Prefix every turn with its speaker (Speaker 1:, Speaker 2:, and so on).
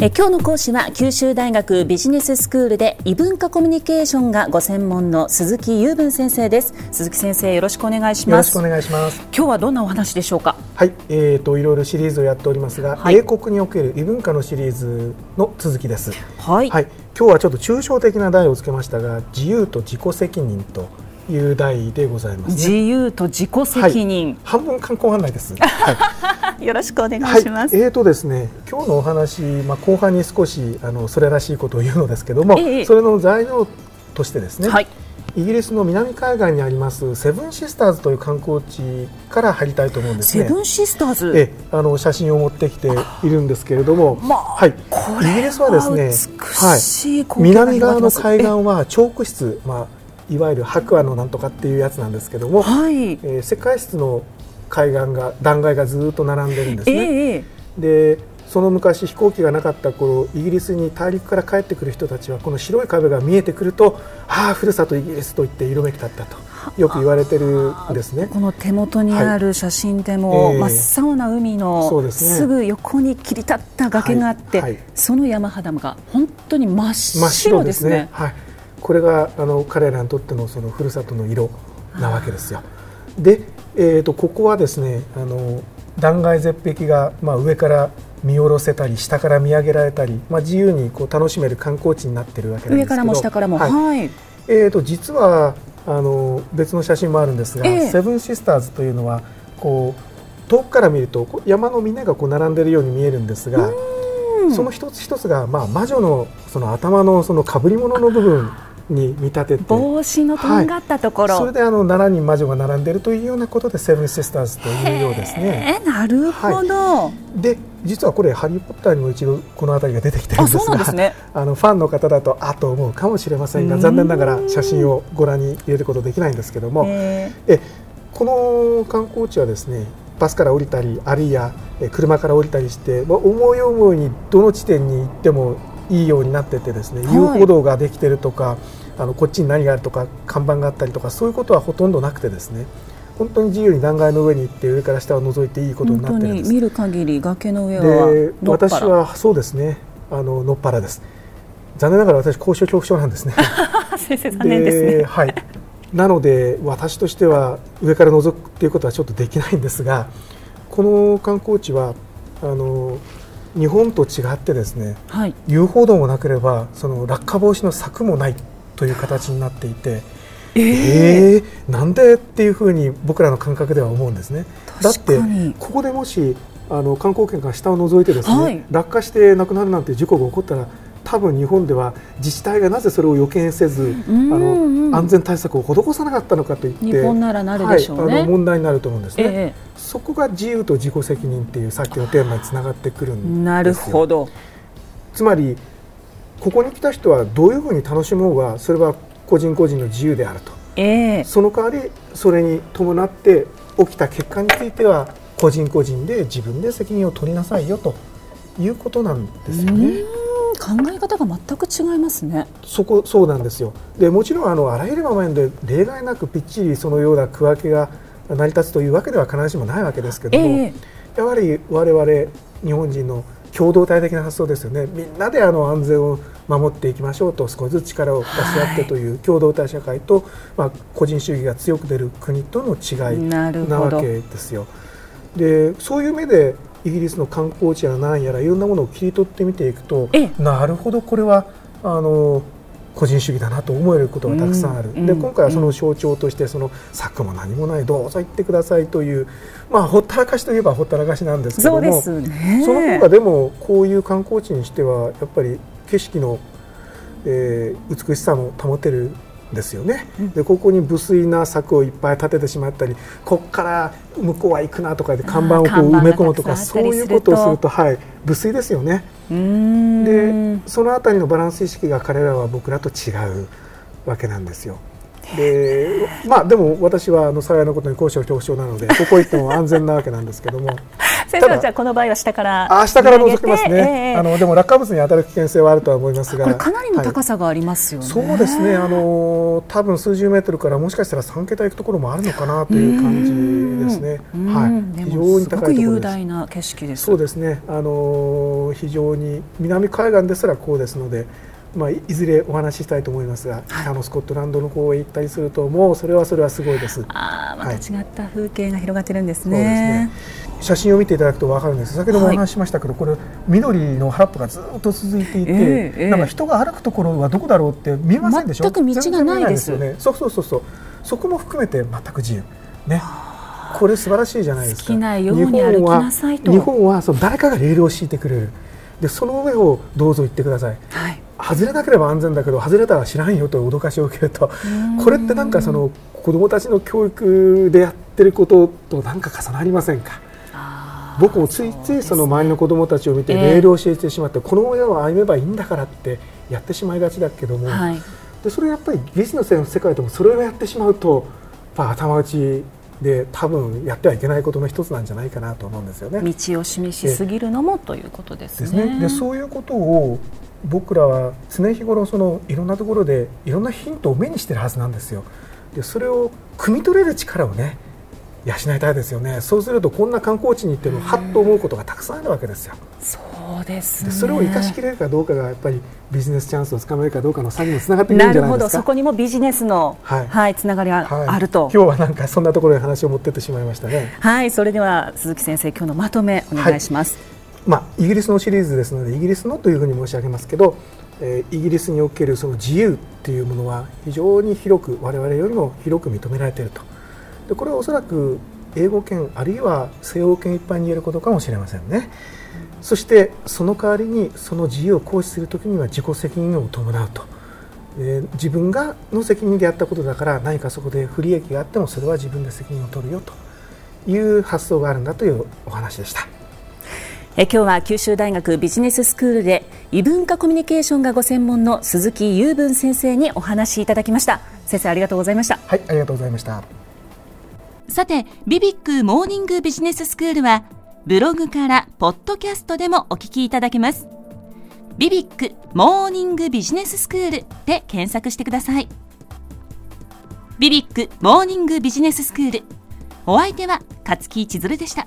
Speaker 1: え今日の講師は九州大学ビジネススクールで異文化コミュニケーションがご専門の鈴木雄文先生です。鈴木先生よろしくお願いします。
Speaker 2: よろしくお願いします。
Speaker 1: 今日はどんなお話でしょうか？
Speaker 2: はいえーといろいろシリーズをやっておりますが、はい、英国における異文化のシリーズの続きです。
Speaker 1: はい、はい、
Speaker 2: 今日はちょっと抽象的な題をつけましたが自由と自己責任という題でございます、ね、
Speaker 1: 自由と自己責任、はい、
Speaker 2: 半分観光案内です、は
Speaker 1: い、よろしくお願いします、
Speaker 2: はい、えーとですね今日のお話まあ後半に少しあのそれらしいことを言うのですけども、えそれの材料としてですね、はい、イギリスの南海岸にありますセブンシスターズという観光地から入りたいと思うんです
Speaker 1: ね。セブンシスターズ
Speaker 2: えあの写真を持ってきているんですけれども、
Speaker 1: まあ、はい、イギリスはですね、はい、
Speaker 2: 南側の海岸はチョーク質、まあいわゆる白亜のなんとかっていうやつなんですけども、はい、えー、世界室の海岸が断崖がずっと並んでるんですね。えー、でその昔飛行機がなかった頃イギリスに大陸から帰ってくる人たちはこの白い壁が見えてくるとああふるさとイギリスと言って色めき立ったとよく言われてるんですね。
Speaker 1: この手元にある写真でも、はいえ。ー、真っ青な海の、ね、すぐ横に切り立った崖があって、はい。はい、その山肌が本当に真っ白ですね。すね。
Speaker 2: はいこれがあの彼らにとってのそのふるさとの色なわけですよ。で、えーと、ここはですねあの断崖絶壁が、まあ、上から見下ろせたり下から見上げられたり、まあ、自由にこう楽しめる観光地になっているわけなんですけど
Speaker 1: 上からも下からも、はい、はい、
Speaker 2: えーと、実はあの別の写真もあるんですが、えー、セブンシスターズというのはこう遠くから見ると山の峰がこう並んでいるように見えるんですが、その一つ一つが、まあ、魔女のその頭のその被り物の部分に見立てて。
Speaker 1: 帽子のとんがったところ、
Speaker 2: はい、それであの7人魔女が並んでいるというようなことでセブンシスターズというようですね。
Speaker 1: なるほど、は
Speaker 2: い、で実はこれ「ハリー・ポッター」にも一度この辺りが出てきてるんですがあ、ね、あのファンの方だとあと思うかもしれませんが残念ながら写真をご覧に入れることできないんですけどもえこの観光地はですねバスから降りたりあるいは車から降りたりして思い思いにどの地点に行ってもいいようになっててですね、はい、遊歩道ができてるとかあのこっちに何があるとか看板があったりとかそういうことはほとんどなくてですね。本当に自由に断崖の上に行って上から下を覗いていいことになってるんです。
Speaker 1: 見る限り崖の上はで
Speaker 2: 私はそうですね。あののっぱらです。残念ながら私高所恐怖症なんですね。
Speaker 1: 先生残念ですね。
Speaker 2: はい。なので私としては上から覗くっていうことはちょっとできないんですがこの観光地はあの日本と違ってですね、はい、遊歩道もなければその落下防止の柵もないという形になっていて。えー、えー、なんでっていうふうに僕らの感覚では思うんですね。だってここでもしあの観光客が下を覗いてですね、はい、落下して亡くなるなんて事故が起こったら多分日本では自治体がなぜそれを予見せず、あの安全対策を施さなかったのかといって
Speaker 1: 日本ならなるでしょう、ね。はい、
Speaker 2: あの問題になると思うんですね、えー、そこが自由と自己責任っていうさっきのテーマにつながってくるんです
Speaker 1: なるほど。
Speaker 2: つまりここに来た人はどういうふうに楽しもうがそれは個人個人の自由であると、えー、その代わりそれに伴って起きた結果については個人個人で自分で責任を取りなさいよということなんですよね。
Speaker 1: 考え方が全く違いますね。
Speaker 2: そこそうなんですよ。でもちろんあのあらゆる場面で例外なくぴっちりそのような区分けが成り立つというわけでは必ずしもないわけですけども、えー、やはり我々日本人の共同体的な発想ですよね。みんなであの安全を守っていきましょうと少しずつ力を出し合ってという共同体社会と、まあ、個人主義が強く出る国との違いなわけですよ。でそういう目でイギリスの観光地や何やらいろんなものを切り取ってみていくとなるほどこれはあの個人主義だなと思えることがたくさんある、うん、で今回はその象徴としてその策も何もないどうぞ行ってくださいという、まあ、ほったらかしといえばほったらかしなんですけどもそ,、ね、その方がでもこういう観光地にしてはやっぱり景色の、えー、美しさも保てるですよね、でここに無粋な柵をいっぱい立ててしまったりここから向こうは行くなとかで看板をこう埋め込むとかそういうことをすると、はい、無粋ですよね。でそのあたりのバランス意識が彼らは僕らと違うわけなんですよ。でまあでも私はあの幸いなことに高所恐怖症なのでここ行っても安全なわけなんですけども
Speaker 1: 先生はじゃあこの場合は下から
Speaker 2: あ下から覗きますね、えー、あのでも落下物に当たる危険性はあるとは思いますが。
Speaker 1: これかなりの高さがありますよね、
Speaker 2: はい、そうですね。あの多分数十メートルからもしかしたら3桁行くところもあるのかなという感じですね。はい。非常に高い
Speaker 1: 雄大な景色です。
Speaker 2: そうですね。あの非常に南海岸ですらこうですのでまあ、いずれお話ししたいと思いますが、はい、あのスコットランドの方へ行ったりするともうそれはそれはすごいです。
Speaker 1: あまた違った風景が広がってるんですね。
Speaker 2: はい、ね。写真を見ていただくと分かるんです。先ほどもお話ししましたけど、はい、これ緑の原っぱがずっと続いていて、えー、なんか人が歩くところはどこだろうって見えませんでしょ？
Speaker 1: 全く道がないです。よ
Speaker 2: ねそうそうそうそう。そこも含めて全く自由。ね。これ素晴らしいじゃないですか。
Speaker 1: 好きなように歩きなさいと。
Speaker 2: 日本はその誰かがレールを敷いてくれる。でその上をどうぞ行ってください外れなければ安全だけど外れたら知らんよと脅かしを受けると。これってなんかその子どもたちの教育でやってることとなんか重なりませんか？僕もついついその周りの子どもたちを見てレールを教えてしまって、この親は歩めばいいんだからってやってしまいがちだけども、はい、でそれやっぱり技術の世界でもそれをやってしまうと頭打ちで多分やってはいけないことの一つなんじゃないかなと思うんですよね。
Speaker 1: 道を示しすぎるのもということですね。
Speaker 2: で、ね、そういうことを僕らは常日頃そのいろんなところでいろんなヒントを目にしてるはずなんですよ。でそれを汲み取れる力をね養いたいですよね。そうするとこんな観光地に行ってもはっと思うことがたくさんあるわけですよ。
Speaker 1: そうです、ね、
Speaker 2: それを生かしきれるかどうかがやっぱりビジネスチャンスをつかめるかどうかの差にもつながってくるんじゃないですか。
Speaker 1: そこにもビジネスの、はい、はい、つながりがあると、
Speaker 2: はい、今日はなんかそんなところに話を持ってってしまいましたね。
Speaker 1: はい。それでは鈴木先生今日のまとめお願いします、はい
Speaker 2: まあ、イギリスのシリーズですのでイギリスのというふうに申し上げますけど、えー、イギリスにおけるその自由っていうものは非常に広く我々よりも広く認められていると。でこれはおそらく英語圏あるいは西欧圏一般に言えることかもしれませんね、そしてその代わりにその自由を行使するときには自己責任を伴うと、えー、自分がの責任でやったことだから何かそこで不利益があってもそれは自分で責任を取るよという発想があるんだというお話でした。
Speaker 1: え今日は九州大学ビジネススクールで異文化コミュニケーションがご専門の鈴木雄文先生にお話いただきました。先生ありがとうございました。
Speaker 2: はいありがとうございました。
Speaker 1: さてビビックモーニングビジネススクールはブログからポッドキャストでもお聞きいただけます。ビビックモーニングビジネススクールで検索してください。ビビックモーニングビジネススクール。お相手は勝木千鶴でした